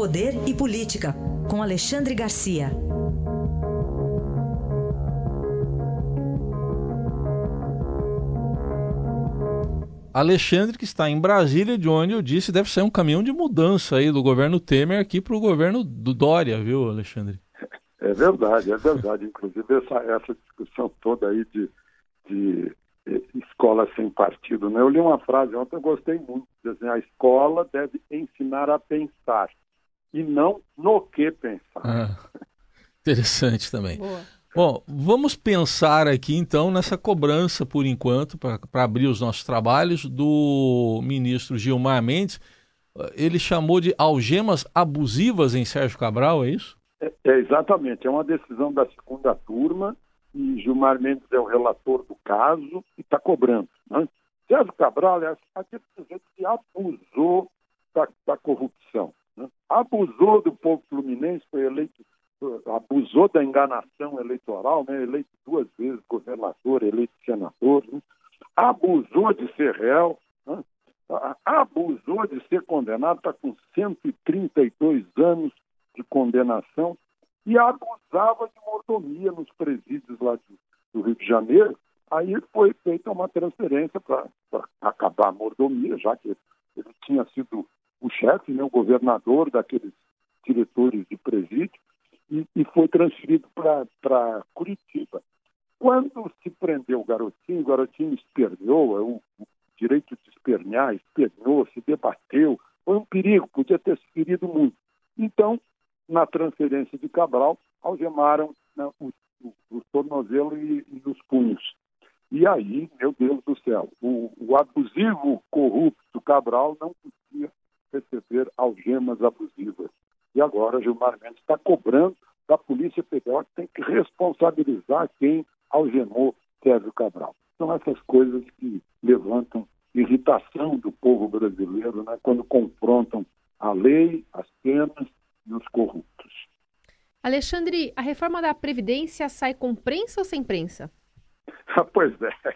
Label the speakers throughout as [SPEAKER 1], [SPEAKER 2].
[SPEAKER 1] Poder e Política, com Alexandre Garcia.
[SPEAKER 2] Alexandre, que está em Brasília, de onde eu disse deve ser um caminhão de mudança aí do governo Temer aqui para o governo do Dória, viu, Alexandre?
[SPEAKER 3] É verdade, é verdade. Inclusive, essa, essa discussão toda aí de, de escola sem partido. Né? Eu li uma frase ontem, eu gostei muito, assim, a escola deve ensinar a pensar e não no que pensar.
[SPEAKER 2] Ah, interessante também. Boa. Bom, vamos pensar aqui então nessa cobrança, por enquanto, para abrir os nossos trabalhos, do ministro Gilmar Mendes. Ele chamou de algemas abusivas em Sérgio Cabral, é isso?
[SPEAKER 3] É, é exatamente. É uma decisão da segunda turma e Gilmar Mendes é o relator do caso e está cobrando. Né? Sérgio Cabral é aquele sujeito que abusou da, da corrupção. Abusou do povo fluminense, foi eleito, abusou da enganação eleitoral, né? eleito duas vezes governador, eleito senador, né? abusou de ser réu, né? abusou de ser condenado, está com 132 anos de condenação e abusava de mordomia nos presídios lá do, do Rio de Janeiro. Aí foi feita uma transferência para acabar a mordomia, já que ele tinha sido o chefe, né, o governador daqueles diretores de presídio, e, e foi transferido para Curitiba. Quando se prendeu o garotinho, o garotinho esperneou, é direito de espernear, esperneou, se debateu, foi um perigo, podia ter se ferido muito. Então, na transferência de Cabral, algemaram né, o, o, o, tornozelo e, e, os punhos. E aí, meu Deus do céu, o, o abusivo corrupto Cabral não receber algemas abusivas. E agora Gilmar Mendes está cobrando da Polícia Federal que tem que responsabilizar quem algemou Sérgio Cabral. São essas coisas que levantam irritação do povo brasileiro né, quando confrontam a lei, as penas e os corruptos.
[SPEAKER 4] Alexandre, a reforma da Previdência sai com prensa ou sem prensa?
[SPEAKER 3] pois é,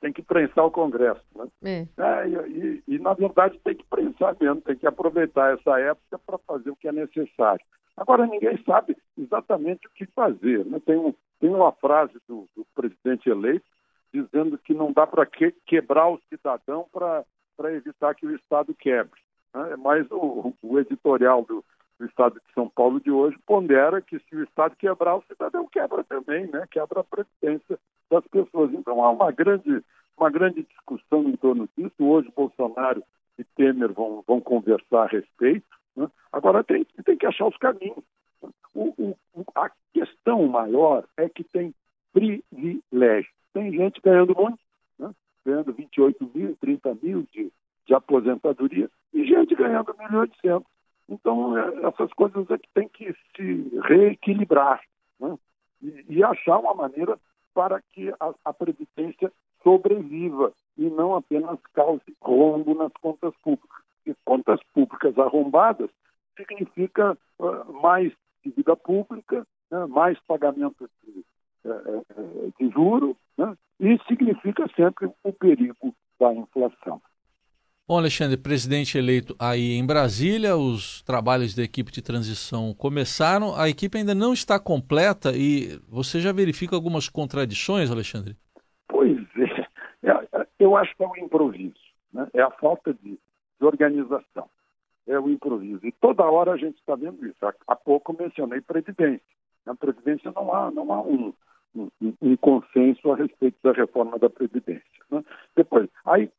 [SPEAKER 3] tem que prensar o Congresso. Né? É. É, e, e, na verdade, tem que prensar mesmo, tem que aproveitar essa época para fazer o que é necessário. Agora, ninguém sabe exatamente o que fazer. Né? Tem, um, tem uma frase do, do presidente eleito dizendo que não dá para que, quebrar o cidadão para evitar que o Estado quebre. Né? Mas o, o editorial do, do Estado de São Paulo de hoje pondera que se o Estado quebrar, o cidadão quebra também, né? quebra a previdência das pessoas. Então há uma grande, uma grande discussão em torno disso. Hoje Bolsonaro e Temer vão, vão conversar a respeito. Né? Agora tem, tem que achar os caminhos. O, o, a questão maior é que tem privilégio. Tem gente ganhando muito, né? ganhando 28 mil, 30 mil de, de aposentadoria, e gente ganhando 1.800. Então, é, essas coisas é que tem que se reequilibrar né? e, e, achar uma maneira para que a, a Previdência sobreviva e não apenas cause rombo nas contas públicas. E contas públicas arrombadas significa uh, mais dívida pública, né? mais pagamento de, uh, de juro, né? e significa sempre o perigo da inflação.
[SPEAKER 2] Bom, Alexandre, presidente eleito aí em Brasília, os trabalhos da equipe de transição começaram. A equipe ainda não está completa e você já verifica algumas contradições, Alexandre?
[SPEAKER 3] Eu acho que é o improviso, né? é a falta de, de organização, é o improviso. E toda hora a gente está vendo isso. Há, pouco mencionei presidência. Na Previdência não há, não há um, um, um, consenso a respeito da reforma da Previdência. Né? Depois, aí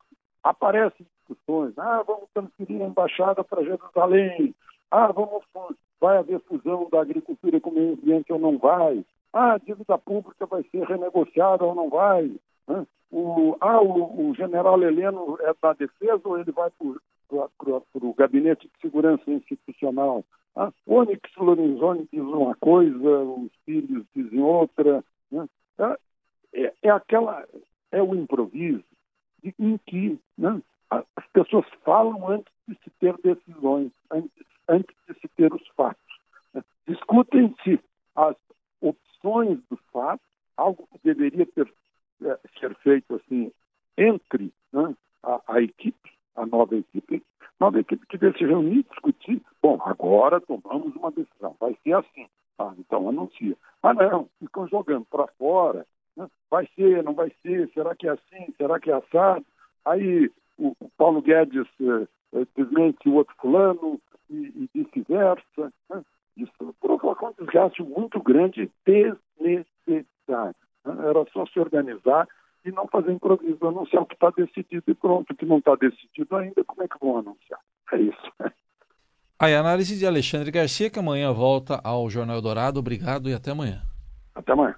[SPEAKER 3] aparecem discussões, ah, vamos transferir a embaixada para Jerusalém, ah, vamos, vai haver fusão da agricultura com o meio ambiente ou não vai, ah, a dívida pública vai ser renegociada ou não vai, né? o, ah, o, o, general Heleno é da defesa ou ele vai para o gabinete de segurança institucional? Ah, Onyx Lorenzoni diz uma coisa, os filhos dizem outra. Né? É, é, aquela, é o improviso em que né, as pessoas falam antes de se ter decisões, antes, antes de se ter os fatos. Né. Discutem-se as opções dos fatos, algo que deveria ter, é, ser feito assim entre né, a, a, equipe, a nova equipe. Nova equipe devia se reunir, discutir. Bom, agora tomamos uma decisão, vai ser assim. Ah, então anuncia. Ah, não, ficam jogando para fora. Né? Vai ser, não vai ser, será que é assim, será que é assado? Aí o, o Paulo Guedes eh, eh desmente o outro fulano e, e vice-versa. Né? Isso provocou um desgaste muito grande, desnecessário. Era só se organizar e não fazer improviso, anunciar o que está decidido e pronto. O que não está decidido ainda, como é que vão anunciar? É isso.
[SPEAKER 2] Aí, análise de Alexandre Garcia, que amanhã volta ao Jornal Dourado. Obrigado e até amanhã.
[SPEAKER 3] Até amanhã.